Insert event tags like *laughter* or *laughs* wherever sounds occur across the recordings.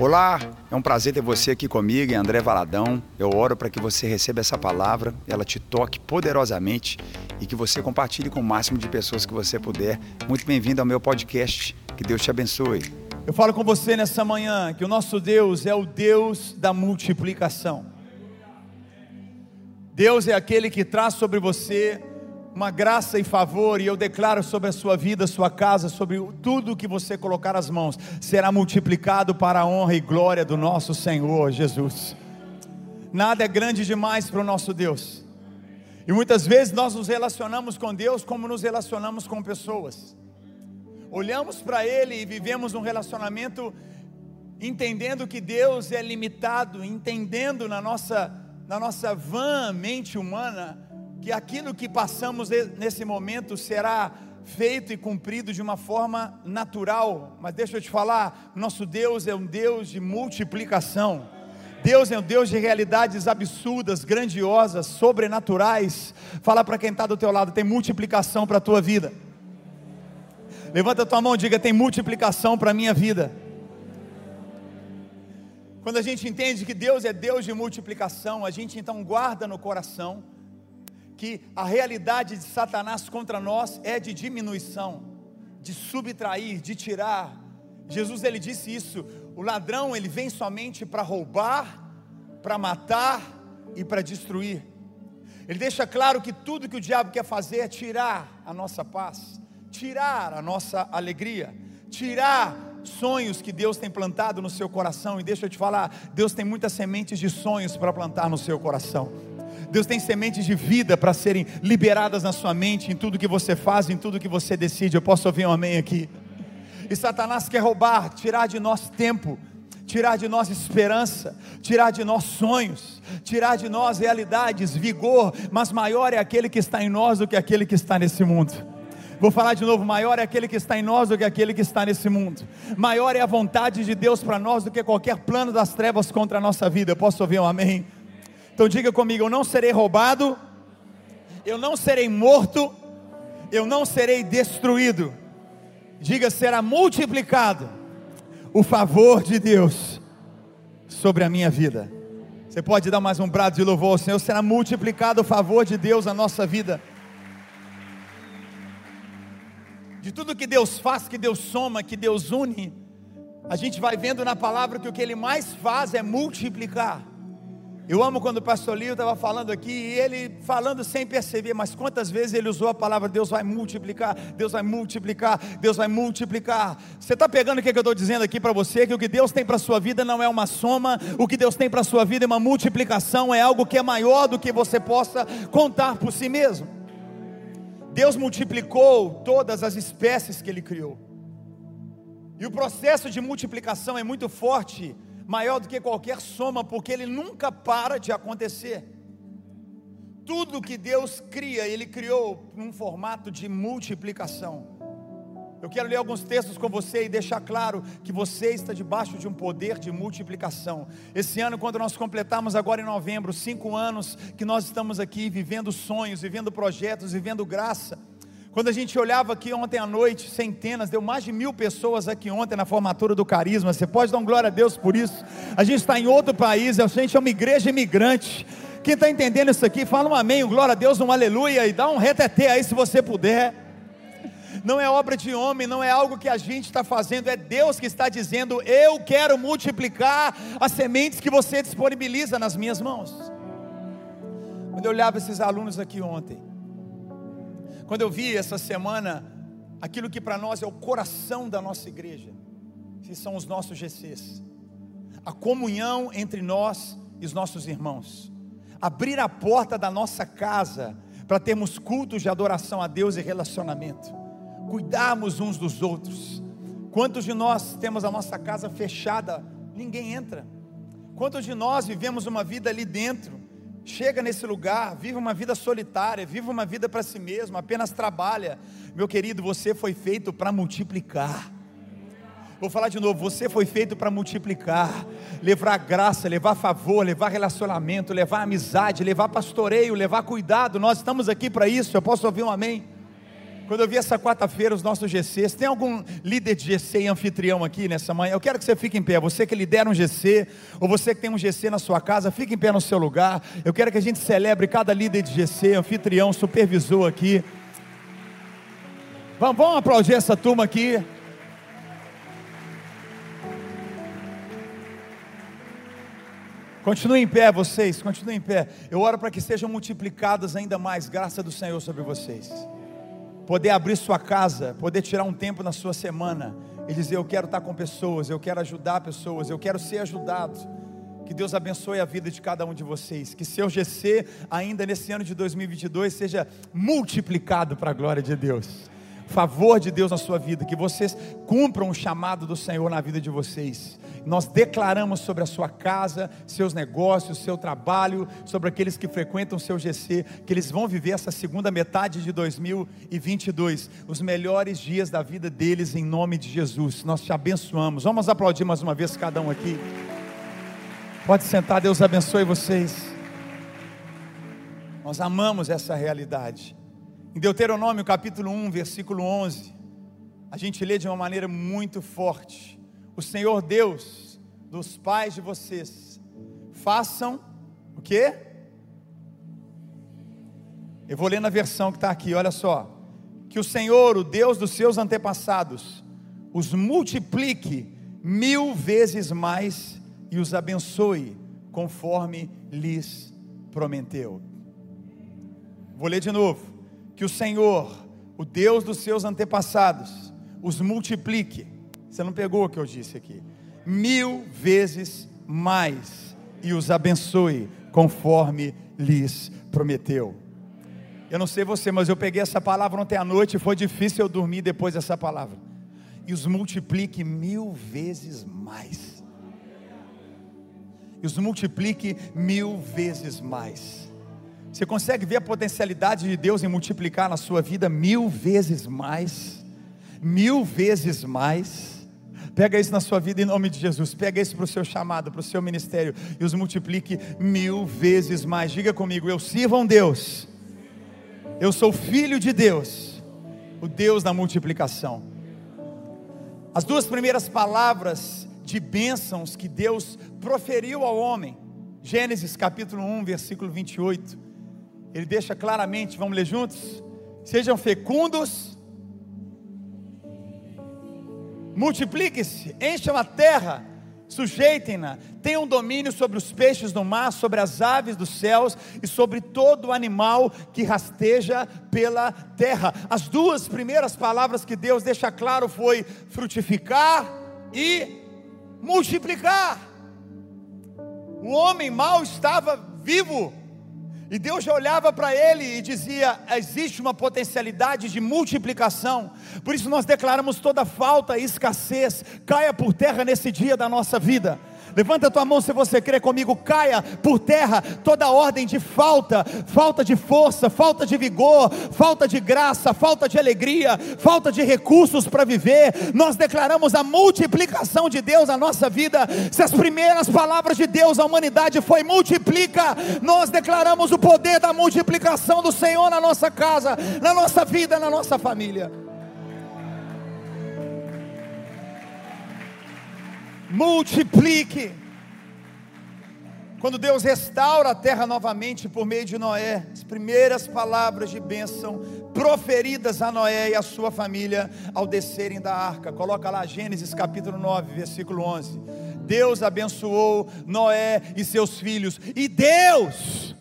Olá, é um prazer ter você aqui comigo, André Valadão. Eu oro para que você receba essa palavra, ela te toque poderosamente e que você compartilhe com o máximo de pessoas que você puder. Muito bem-vindo ao meu podcast. Que Deus te abençoe. Eu falo com você nessa manhã que o nosso Deus é o Deus da multiplicação. Deus é aquele que traz sobre você uma graça e favor, e eu declaro sobre a sua vida, sua casa, sobre tudo que você colocar as mãos, será multiplicado para a honra e glória do nosso Senhor Jesus. Nada é grande demais para o nosso Deus. E muitas vezes nós nos relacionamos com Deus como nos relacionamos com pessoas. Olhamos para Ele e vivemos um relacionamento entendendo que Deus é limitado, entendendo na nossa, na nossa vã mente humana que aquilo que passamos nesse momento será feito e cumprido de uma forma natural, mas deixa eu te falar, nosso Deus é um Deus de multiplicação. Deus é um Deus de realidades absurdas, grandiosas, sobrenaturais. Fala para quem está do teu lado, tem multiplicação para a tua vida. Levanta tua mão e diga: tem multiplicação para a minha vida. Quando a gente entende que Deus é Deus de multiplicação, a gente então guarda no coração que a realidade de Satanás contra nós é de diminuição, de subtrair, de tirar. Jesus ele disse isso: o ladrão ele vem somente para roubar, para matar e para destruir. Ele deixa claro que tudo que o diabo quer fazer é tirar a nossa paz, tirar a nossa alegria, tirar sonhos que Deus tem plantado no seu coração. E deixa eu te falar, Deus tem muitas sementes de sonhos para plantar no seu coração. Deus tem sementes de vida para serem liberadas na sua mente, em tudo que você faz, em tudo que você decide. Eu posso ouvir um amém aqui? E Satanás quer roubar, tirar de nós tempo, tirar de nós esperança, tirar de nós sonhos, tirar de nós realidades, vigor, mas maior é aquele que está em nós do que aquele que está nesse mundo. Vou falar de novo: maior é aquele que está em nós do que aquele que está nesse mundo. Maior é a vontade de Deus para nós do que qualquer plano das trevas contra a nossa vida. Eu posso ouvir um amém? Então diga comigo: eu não serei roubado, eu não serei morto, eu não serei destruído. Diga: será multiplicado o favor de Deus sobre a minha vida. Você pode dar mais um brado de louvor ao Senhor, será multiplicado o favor de Deus na nossa vida. De tudo que Deus faz, que Deus soma, que Deus une, a gente vai vendo na palavra que o que Ele mais faz é multiplicar. Eu amo quando o pastor Lio estava falando aqui, e ele falando sem perceber, mas quantas vezes ele usou a palavra Deus vai multiplicar, Deus vai multiplicar, Deus vai multiplicar. Você está pegando o que, eu estou dizendo aqui para você? Que o que Deus tem para a sua vida não é uma soma, o que Deus tem para a sua vida é uma multiplicação, é algo que é maior do que você possa contar por si mesmo. Deus multiplicou todas as espécies que Ele criou, e o processo de multiplicação é muito forte maior do que qualquer soma, porque ele nunca para de acontecer. Tudo que Deus cria, Ele criou num formato de multiplicação. Eu quero ler alguns textos com você e deixar claro que você está debaixo de um poder de multiplicação. Esse ano, quando nós completamos agora em novembro, cinco anos que nós estamos aqui vivendo sonhos, vivendo projetos, vivendo graça. Quando a gente olhava aqui ontem à noite, centenas, deu mais de mil pessoas aqui ontem na formatura do Carisma. Você pode dar um glória a Deus por isso. A gente está em outro país, a gente é uma igreja imigrante. Quem está entendendo isso aqui, fala um amém, um glória a Deus, um aleluia e dá um reteté aí se você puder. Não é obra de homem, não é algo que a gente está fazendo, é Deus que está dizendo: Eu quero multiplicar as sementes que você disponibiliza nas minhas mãos. Quando eu olhava esses alunos aqui ontem, quando eu vi essa semana aquilo que para nós é o coração da nossa igreja, que são os nossos GCs, a comunhão entre nós e os nossos irmãos, abrir a porta da nossa casa para termos cultos de adoração a Deus e relacionamento, cuidarmos uns dos outros. Quantos de nós temos a nossa casa fechada, ninguém entra? Quantos de nós vivemos uma vida ali dentro, chega nesse lugar, vive uma vida solitária, vive uma vida para si mesmo, apenas trabalha. Meu querido, você foi feito para multiplicar. Vou falar de novo, você foi feito para multiplicar, levar graça, levar favor, levar relacionamento, levar amizade, levar pastoreio, levar cuidado. Nós estamos aqui para isso. Eu posso ouvir um amém? Quando eu vi essa quarta-feira os nossos GCs, tem algum líder de GC e anfitrião aqui nessa manhã? Eu quero que você fique em pé. Você que lidera um GC, ou você que tem um GC na sua casa, fique em pé no seu lugar. Eu quero que a gente celebre cada líder de GC, anfitrião, supervisor aqui. Vamos, vamos aplaudir essa turma aqui. Continue em pé, vocês, continue em pé. Eu oro para que sejam multiplicadas ainda mais graça do Senhor sobre vocês poder abrir sua casa, poder tirar um tempo na sua semana e dizer: Eu quero estar com pessoas, eu quero ajudar pessoas, eu quero ser ajudado. Que Deus abençoe a vida de cada um de vocês. Que seu GC, ainda nesse ano de 2022, seja multiplicado para a glória de Deus favor de Deus na sua vida, que vocês cumpram o chamado do Senhor na vida de vocês. Nós declaramos sobre a sua casa, seus negócios, seu trabalho, sobre aqueles que frequentam seu GC, que eles vão viver essa segunda metade de 2022, os melhores dias da vida deles em nome de Jesus. Nós te abençoamos. Vamos aplaudir mais uma vez cada um aqui. Pode sentar, Deus abençoe vocês. Nós amamos essa realidade. Em Deuteronômio capítulo 1, versículo 11, a gente lê de uma maneira muito forte: O Senhor Deus dos pais de vocês, façam o quê? Eu vou ler na versão que está aqui, olha só. Que o Senhor, o Deus dos seus antepassados, os multiplique mil vezes mais e os abençoe, conforme lhes prometeu. Vou ler de novo que o Senhor, o Deus dos seus antepassados, os multiplique. Você não pegou o que eu disse aqui? Mil vezes mais e os abençoe conforme lhes prometeu. Eu não sei você, mas eu peguei essa palavra ontem à noite e foi difícil eu dormir depois dessa palavra. E os multiplique mil vezes mais. E os multiplique mil vezes mais. Você consegue ver a potencialidade de Deus em multiplicar na sua vida mil vezes mais? Mil vezes mais. Pega isso na sua vida em nome de Jesus. Pega isso para o seu chamado, para o seu ministério e os multiplique mil vezes mais. Diga comigo: eu sirvo a um Deus. Eu sou filho de Deus, o Deus da multiplicação. As duas primeiras palavras de bênçãos que Deus proferiu ao homem, Gênesis capítulo 1, versículo 28 ele deixa claramente, vamos ler juntos? Sejam fecundos, multipliquem-se, encham a terra, sujeitem-na, tenham domínio sobre os peixes do mar, sobre as aves dos céus e sobre todo animal que rasteja pela terra. As duas primeiras palavras que Deus deixa claro foi frutificar e multiplicar. O homem mau estava vivo, e Deus já olhava para ele e dizia: existe uma potencialidade de multiplicação. Por isso nós declaramos toda falta e escassez caia por terra nesse dia da nossa vida. Levanta a tua mão se você crê comigo, caia por terra toda ordem de falta, falta de força, falta de vigor, falta de graça, falta de alegria, falta de recursos para viver. Nós declaramos a multiplicação de Deus na nossa vida. Se as primeiras palavras de Deus à humanidade foi multiplica, nós declaramos o poder da multiplicação do Senhor na nossa casa, na nossa vida, na nossa família. Multiplique. Quando Deus restaura a terra novamente por meio de Noé, as primeiras palavras de bênção proferidas a Noé e a sua família ao descerem da arca. Coloca lá Gênesis capítulo 9, versículo 11. Deus abençoou Noé e seus filhos, e Deus,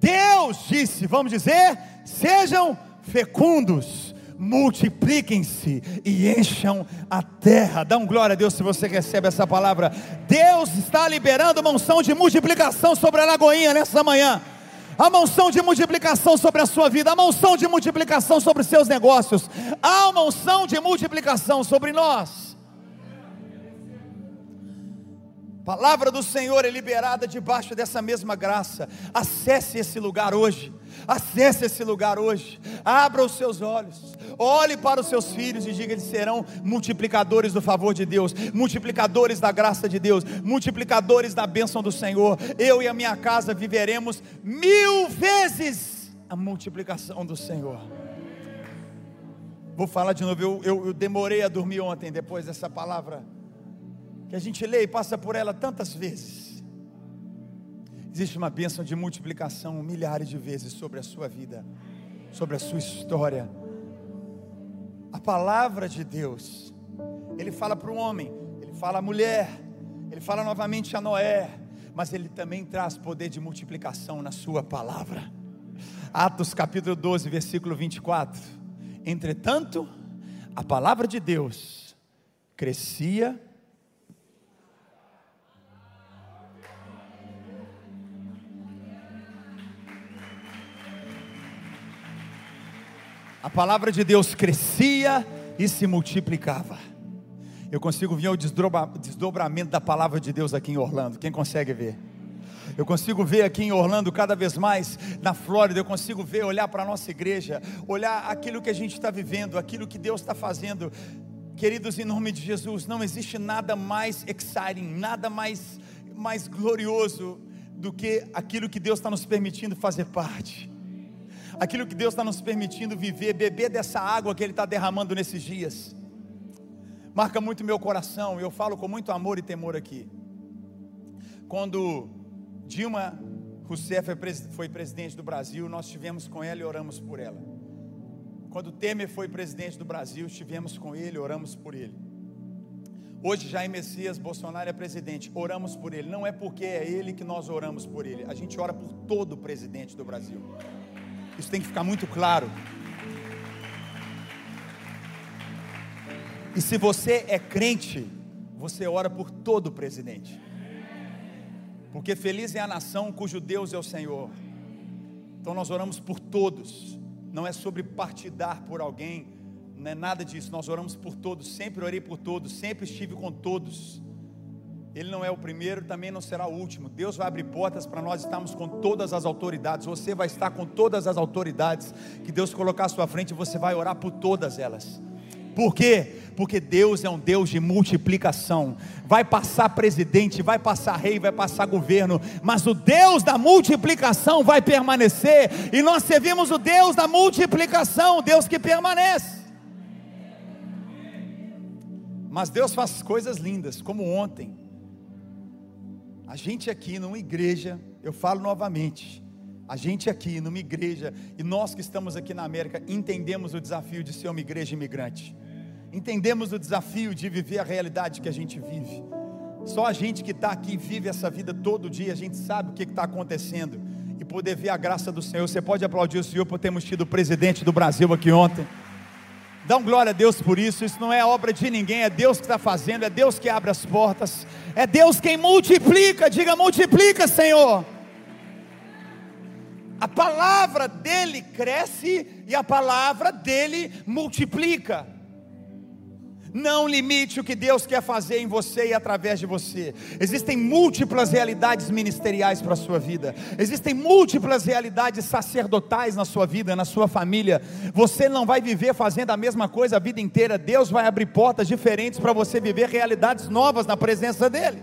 Deus disse, vamos dizer, sejam fecundos multipliquem-se e encham a terra. Dá um glória a Deus se você recebe essa palavra. Deus está liberando uma unção de multiplicação sobre a Lagoinha nessa manhã. A unção de multiplicação sobre a sua vida, a unção de multiplicação sobre seus negócios, há uma unção de multiplicação sobre nós. Palavra do Senhor é liberada debaixo dessa mesma graça. Acesse esse lugar hoje. Acesse esse lugar hoje. Abra os seus olhos. Olhe para os seus filhos e diga: eles serão multiplicadores do favor de Deus, multiplicadores da graça de Deus, multiplicadores da bênção do Senhor. Eu e a minha casa viveremos mil vezes a multiplicação do Senhor. Vou falar de novo. Eu, eu, eu demorei a dormir ontem depois dessa palavra que a gente lê e passa por ela tantas vezes. Existe uma bênção de multiplicação milhares de vezes sobre a sua vida, sobre a sua história. A palavra de Deus, ele fala para o homem, ele fala à mulher, ele fala novamente a Noé, mas ele também traz poder de multiplicação na sua palavra. Atos capítulo 12, versículo 24. Entretanto, a palavra de Deus crescia A palavra de Deus crescia e se multiplicava. Eu consigo ver o desdobramento da palavra de Deus aqui em Orlando. Quem consegue ver? Eu consigo ver aqui em Orlando, cada vez mais, na Flórida, eu consigo ver, olhar para a nossa igreja, olhar aquilo que a gente está vivendo, aquilo que Deus está fazendo. Queridos, em nome de Jesus, não existe nada mais exciting, nada mais, mais glorioso do que aquilo que Deus está nos permitindo fazer parte. Aquilo que Deus está nos permitindo viver, beber dessa água que Ele está derramando nesses dias. Marca muito meu coração, eu falo com muito amor e temor aqui. Quando Dilma Rousseff foi presidente do Brasil, nós estivemos com ela e oramos por ela. Quando Temer foi presidente do Brasil, estivemos com ele, oramos por ele. Hoje Jair Messias Bolsonaro é presidente, oramos por ele. Não é porque é ele que nós oramos por ele, a gente ora por todo o presidente do Brasil. Isso tem que ficar muito claro. E se você é crente, você ora por todo o presidente. Porque feliz é a nação cujo Deus é o Senhor. Então nós oramos por todos. Não é sobre partidar por alguém, não é nada disso. Nós oramos por todos, sempre orei por todos, sempre estive com todos. Ele não é o primeiro, também não será o último. Deus vai abrir portas para nós estarmos com todas as autoridades. Você vai estar com todas as autoridades que Deus colocar à sua frente, você vai orar por todas elas. Por quê? Porque Deus é um Deus de multiplicação. Vai passar presidente, vai passar rei, vai passar governo, mas o Deus da multiplicação vai permanecer. E nós servimos o Deus da multiplicação, Deus que permanece. Mas Deus faz coisas lindas, como ontem. A gente aqui numa igreja, eu falo novamente, a gente aqui numa igreja, e nós que estamos aqui na América, entendemos o desafio de ser uma igreja imigrante entendemos o desafio de viver a realidade que a gente vive. Só a gente que está aqui vive essa vida todo dia, a gente sabe o que está acontecendo e poder ver a graça do Senhor. Você pode aplaudir o Senhor por termos tido o presidente do Brasil aqui ontem. Dá um glória a Deus por isso. Isso não é obra de ninguém, é Deus que está fazendo, é Deus que abre as portas, é Deus quem multiplica. Diga, multiplica, Senhor. A palavra dele cresce e a palavra dele multiplica. Não limite o que Deus quer fazer em você e através de você. Existem múltiplas realidades ministeriais para a sua vida. Existem múltiplas realidades sacerdotais na sua vida, na sua família. Você não vai viver fazendo a mesma coisa a vida inteira. Deus vai abrir portas diferentes para você viver realidades novas na presença dEle.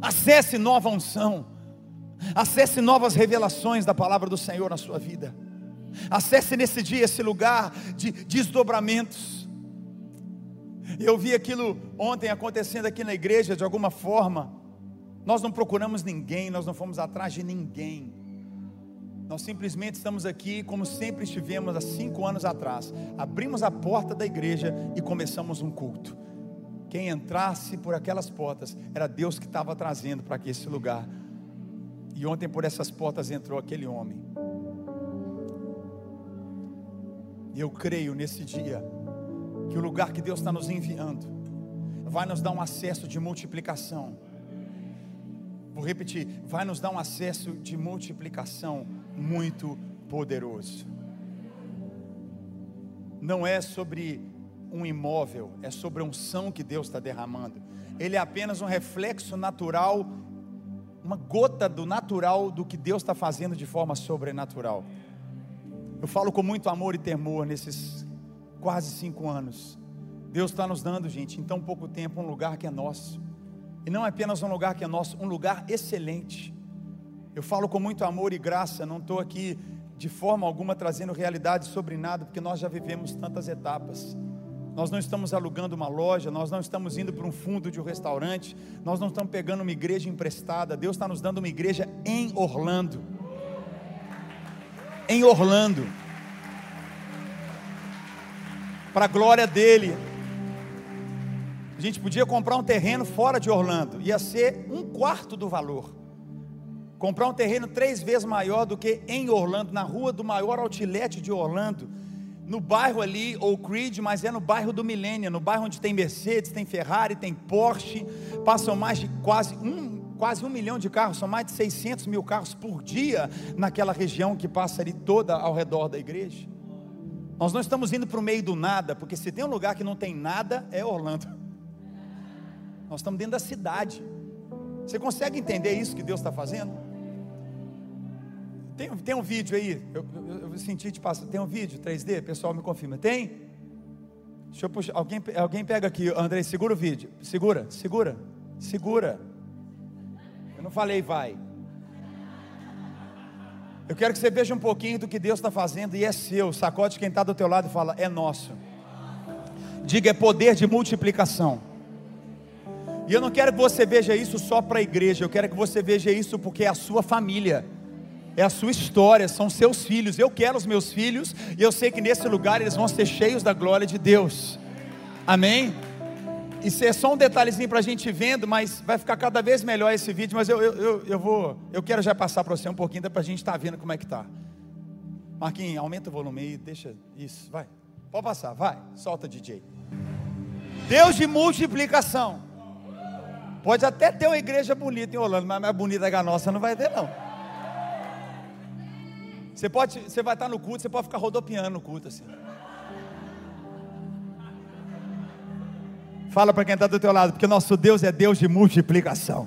Acesse nova unção. Acesse novas revelações da palavra do Senhor na sua vida. Acesse nesse dia esse lugar de desdobramentos e eu vi aquilo ontem acontecendo aqui na igreja de alguma forma. Nós não procuramos ninguém, nós não fomos atrás de ninguém. Nós simplesmente estamos aqui como sempre estivemos há cinco anos atrás. Abrimos a porta da igreja e começamos um culto. Quem entrasse por aquelas portas era Deus que estava trazendo para aqui esse lugar. E ontem por essas portas entrou aquele homem. E eu creio nesse dia que o lugar que Deus está nos enviando vai nos dar um acesso de multiplicação. Vou repetir, vai nos dar um acesso de multiplicação muito poderoso. Não é sobre um imóvel, é sobre a unção que Deus está derramando. Ele é apenas um reflexo natural, uma gota do natural do que Deus está fazendo de forma sobrenatural. Eu falo com muito amor e temor nesses quase cinco anos. Deus está nos dando, gente, em tão pouco tempo, um lugar que é nosso. E não é apenas um lugar que é nosso, um lugar excelente. Eu falo com muito amor e graça, não estou aqui de forma alguma trazendo realidade sobre nada, porque nós já vivemos tantas etapas. Nós não estamos alugando uma loja, nós não estamos indo para um fundo de um restaurante, nós não estamos pegando uma igreja emprestada. Deus está nos dando uma igreja em Orlando. Em Orlando. Para a glória dele. A gente podia comprar um terreno fora de Orlando, ia ser um quarto do valor. Comprar um terreno três vezes maior do que em Orlando, na rua do maior outlet de Orlando no bairro ali, ou Creed, mas é no bairro do Milênio, no bairro onde tem Mercedes, tem Ferrari, tem Porsche, passam mais de quase um, quase um milhão de carros, são mais de 600 mil carros por dia naquela região que passa ali toda ao redor da igreja. Nós não estamos indo para o meio do nada, porque se tem um lugar que não tem nada, é Orlando. *laughs* Nós estamos dentro da cidade. Você consegue entender isso que Deus está fazendo? Tem, tem um vídeo aí, eu, eu, eu senti de passar. Tem um vídeo 3D? Pessoal, me confirma. Tem? Deixa eu puxar. Alguém, alguém pega aqui, André, segura o vídeo. Segura, segura, segura. Eu não falei vai. Eu quero que você veja um pouquinho do que Deus está fazendo e é seu. Sacode quem está do teu lado e fala: é nosso. Diga, é poder de multiplicação. E eu não quero que você veja isso só para a igreja, eu quero que você veja isso porque é a sua família é a sua história, são seus filhos. Eu quero os meus filhos e eu sei que nesse lugar eles vão ser cheios da glória de Deus. Amém? Isso é só um detalhezinho para a gente vendo, mas vai ficar cada vez melhor esse vídeo. Mas eu, eu, eu, eu vou, eu quero já passar para você um pouquinho, para a gente estar tá vendo como é que tá. Marquinhos, aumenta o volume aí, deixa isso, vai. Pode passar, vai, solta DJ. Deus de multiplicação. Pode até ter uma igreja bonita em Holanda, mas mais bonita que a nossa não vai ter não. Você, pode, você vai estar no culto, você pode ficar rodopiando no culto assim. Fala para quem está do teu lado, porque nosso Deus é Deus de multiplicação.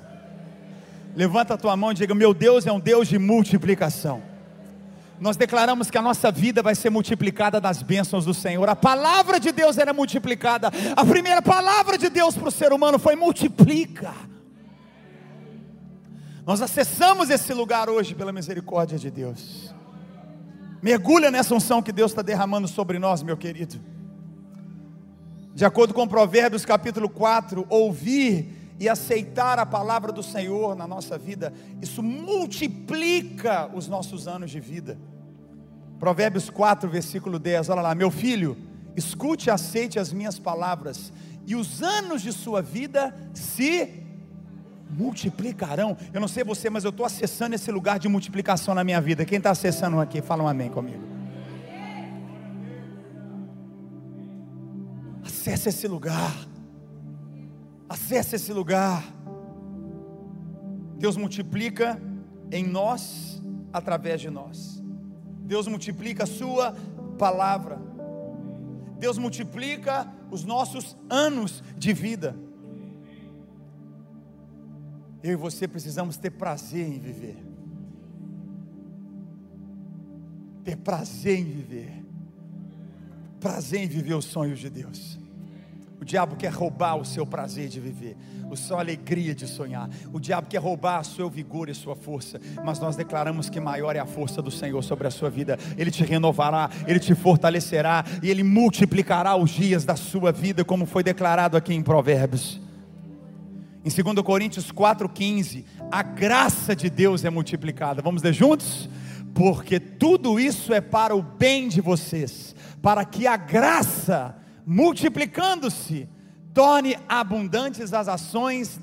Levanta a tua mão e diga: Meu Deus é um Deus de multiplicação. Nós declaramos que a nossa vida vai ser multiplicada das bênçãos do Senhor. A palavra de Deus era multiplicada. A primeira palavra de Deus para o ser humano foi multiplica. Nós acessamos esse lugar hoje pela misericórdia de Deus. Mergulha nessa unção que Deus está derramando sobre nós, meu querido. De acordo com Provérbios capítulo 4, ouvir e aceitar a palavra do Senhor na nossa vida, isso multiplica os nossos anos de vida. Provérbios 4, versículo 10, olha lá, meu filho, escute e aceite as minhas palavras, e os anos de sua vida se multiplicarão. Eu não sei você, mas eu estou acessando esse lugar de multiplicação na minha vida. Quem está acessando aqui, fala um amém comigo. Acesse esse lugar. Acesse esse lugar. Deus multiplica em nós, através de nós. Deus multiplica a Sua palavra. Deus multiplica os nossos anos de vida. Eu e você precisamos ter prazer em viver. Ter prazer em viver. Prazer em viver os sonhos de Deus. O diabo quer roubar o seu prazer de viver, a sua alegria de sonhar. O diabo quer roubar o seu vigor e sua força, mas nós declaramos que maior é a força do Senhor sobre a sua vida. Ele te renovará, ele te fortalecerá e ele multiplicará os dias da sua vida, como foi declarado aqui em Provérbios. Em 2 Coríntios 4,15, a graça de Deus é multiplicada. Vamos ler juntos? Porque tudo isso é para o bem de vocês, para que a graça, multiplicando-se, torne abundantes as ações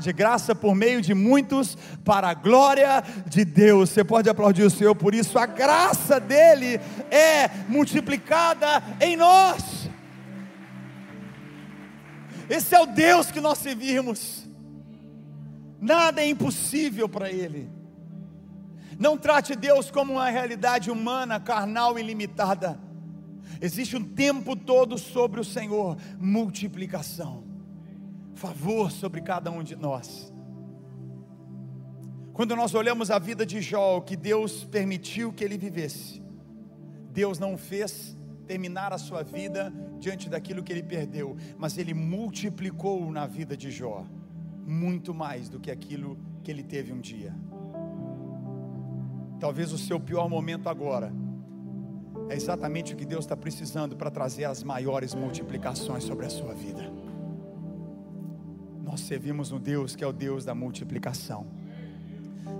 de graça por meio de muitos, para a glória de Deus. Você pode aplaudir o Senhor por isso, a graça dele é multiplicada em nós. Esse é o Deus que nós servimos. Nada é impossível para Ele. Não trate Deus como uma realidade humana, carnal e limitada. Existe um tempo todo sobre o Senhor multiplicação, favor sobre cada um de nós. Quando nós olhamos a vida de Jó, que Deus permitiu que ele vivesse, Deus não fez terminar a sua vida diante daquilo que ele perdeu, mas ele multiplicou na vida de Jó muito mais do que aquilo que ele teve um dia. Talvez o seu pior momento agora é exatamente o que Deus está precisando para trazer as maiores multiplicações sobre a sua vida. Nós servimos um Deus que é o Deus da multiplicação.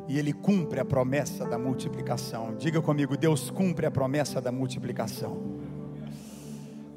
E Ele cumpre a promessa da multiplicação. Diga comigo, Deus cumpre a promessa da multiplicação.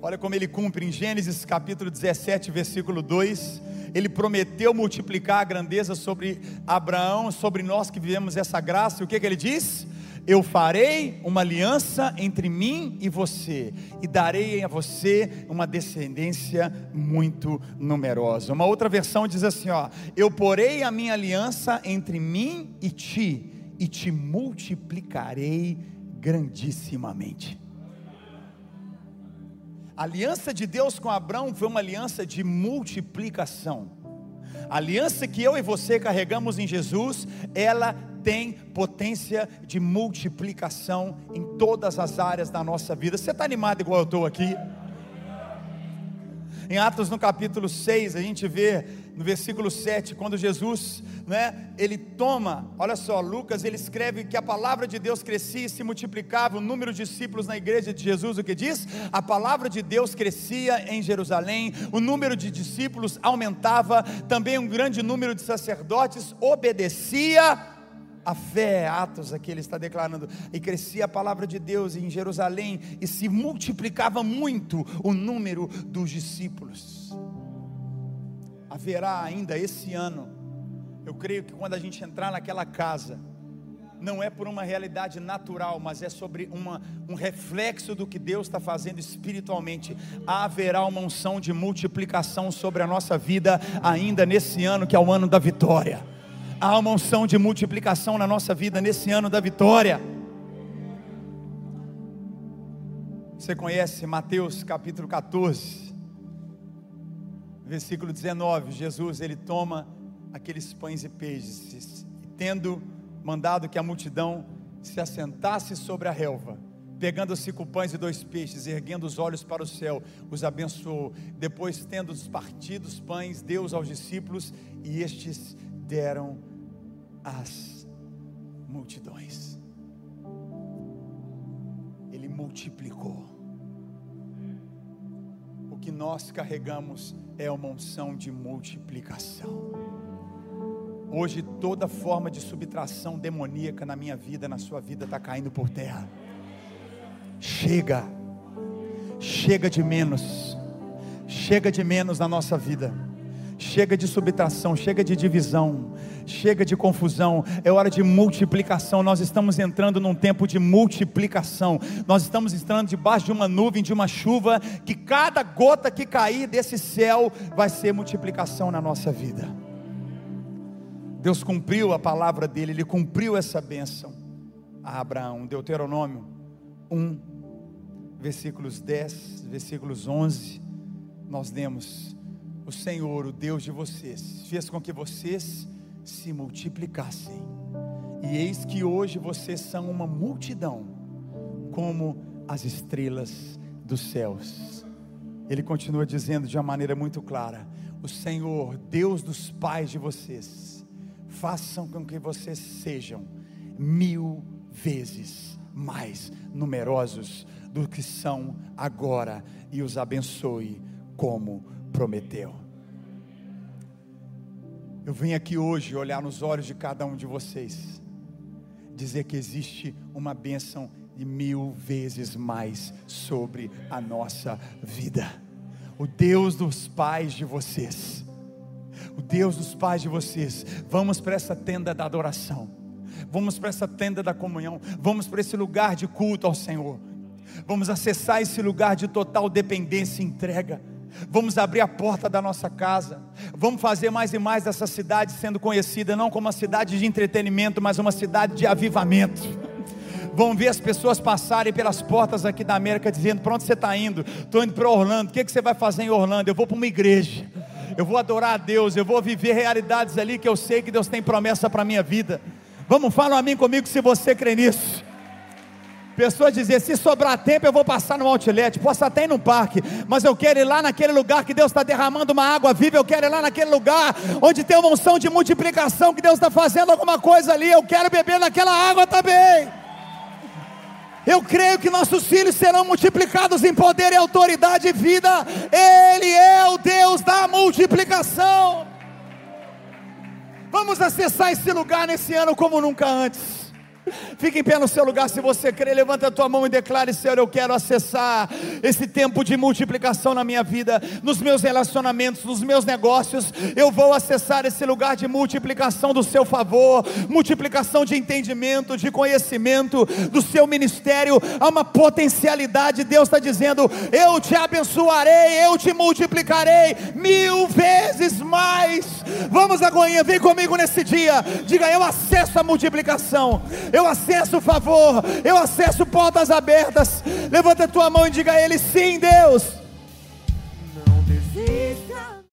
Olha como ele cumpre em Gênesis capítulo 17, versículo 2. Ele prometeu multiplicar a grandeza sobre Abraão, sobre nós que vivemos essa graça. E o que, que ele diz? Eu farei uma aliança entre mim e você, e darei a você uma descendência muito numerosa. Uma outra versão diz assim: ó, eu porei a minha aliança entre mim e ti, e te multiplicarei grandissimamente. A aliança de Deus com Abraão foi uma aliança de multiplicação. A aliança que eu e você carregamos em Jesus, ela tem potência de multiplicação em todas as áreas da nossa vida. Você está animado igual eu estou aqui? Em Atos no capítulo 6, a gente vê no versículo 7, quando Jesus, né, ele toma, olha só, Lucas, ele escreve que a palavra de Deus crescia e se multiplicava, o número de discípulos na igreja de Jesus, o que diz? A palavra de Deus crescia em Jerusalém, o número de discípulos aumentava, também um grande número de sacerdotes obedecia a fé, Atos aqui ele está declarando, e crescia a palavra de Deus em Jerusalém, e se multiplicava muito o número dos discípulos. Haverá ainda esse ano, eu creio que quando a gente entrar naquela casa, não é por uma realidade natural, mas é sobre uma, um reflexo do que Deus está fazendo espiritualmente. Haverá uma unção de multiplicação sobre a nossa vida ainda nesse ano, que é o ano da vitória há uma unção de multiplicação na nossa vida nesse ano da vitória. Você conhece Mateus capítulo 14, versículo 19. Jesus ele toma aqueles pães e peixes, e tendo mandado que a multidão se assentasse sobre a relva, pegando cinco pães e dois peixes, erguendo os olhos para o céu, os abençoou. Depois, tendo partido os pães, deu aos discípulos e estes deram as multidões. Ele multiplicou. O que nós carregamos é uma unção de multiplicação. Hoje toda forma de subtração demoníaca na minha vida, na sua vida, está caindo por terra. Chega, chega de menos, chega de menos na nossa vida Chega de subtração, chega de divisão, chega de confusão, é hora de multiplicação. Nós estamos entrando num tempo de multiplicação. Nós estamos entrando debaixo de uma nuvem, de uma chuva, que cada gota que cair desse céu vai ser multiplicação na nossa vida. Deus cumpriu a palavra dele, ele cumpriu essa bênção a Abraão. Deuteronômio 1, versículos 10, versículos 11, nós lemos o Senhor, o Deus de vocês, fez com que vocês se multiplicassem. E eis que hoje vocês são uma multidão, como as estrelas dos céus. Ele continua dizendo de uma maneira muito clara: O Senhor, Deus dos pais de vocês, façam com que vocês sejam mil vezes mais numerosos do que são agora, e os abençoe como prometeu. Eu venho aqui hoje olhar nos olhos de cada um de vocês, dizer que existe uma bênção de mil vezes mais sobre a nossa vida. O Deus dos pais de vocês, o Deus dos pais de vocês, vamos para essa tenda da adoração, vamos para essa tenda da comunhão, vamos para esse lugar de culto ao Senhor, vamos acessar esse lugar de total dependência e entrega Vamos abrir a porta da nossa casa. Vamos fazer mais e mais dessa cidade sendo conhecida não como uma cidade de entretenimento, mas uma cidade de avivamento. Vão ver as pessoas passarem pelas portas aqui da América dizendo: Para onde você está indo? Estou indo para Orlando. O que, que você vai fazer em Orlando? Eu vou para uma igreja. Eu vou adorar a Deus. Eu vou viver realidades ali que eu sei que Deus tem promessa para minha vida. Vamos, fala a mim comigo se você crê nisso. Pessoas dizem: se sobrar tempo, eu vou passar no outlet, posso até ir no parque, mas eu quero ir lá naquele lugar que Deus está derramando uma água viva. Eu quero ir lá naquele lugar onde tem uma unção de multiplicação, que Deus está fazendo alguma coisa ali. Eu quero beber naquela água também. Eu creio que nossos filhos serão multiplicados em poder e autoridade e vida. Ele é o Deus da multiplicação. Vamos acessar esse lugar nesse ano como nunca antes. Fique em pé no seu lugar se você crê. Levanta a tua mão e declare: Senhor, eu quero acessar esse tempo de multiplicação na minha vida, nos meus relacionamentos, nos meus negócios. Eu vou acessar esse lugar de multiplicação do seu favor, multiplicação de entendimento, de conhecimento, do seu ministério. Há uma potencialidade. Deus está dizendo: Eu te abençoarei, eu te multiplicarei mil vezes mais. Vamos, Agoinha, vem comigo nesse dia. Diga: Eu acesso a multiplicação eu acesso o favor, eu acesso portas abertas. Levanta a tua mão e diga a Ele: sim, Deus.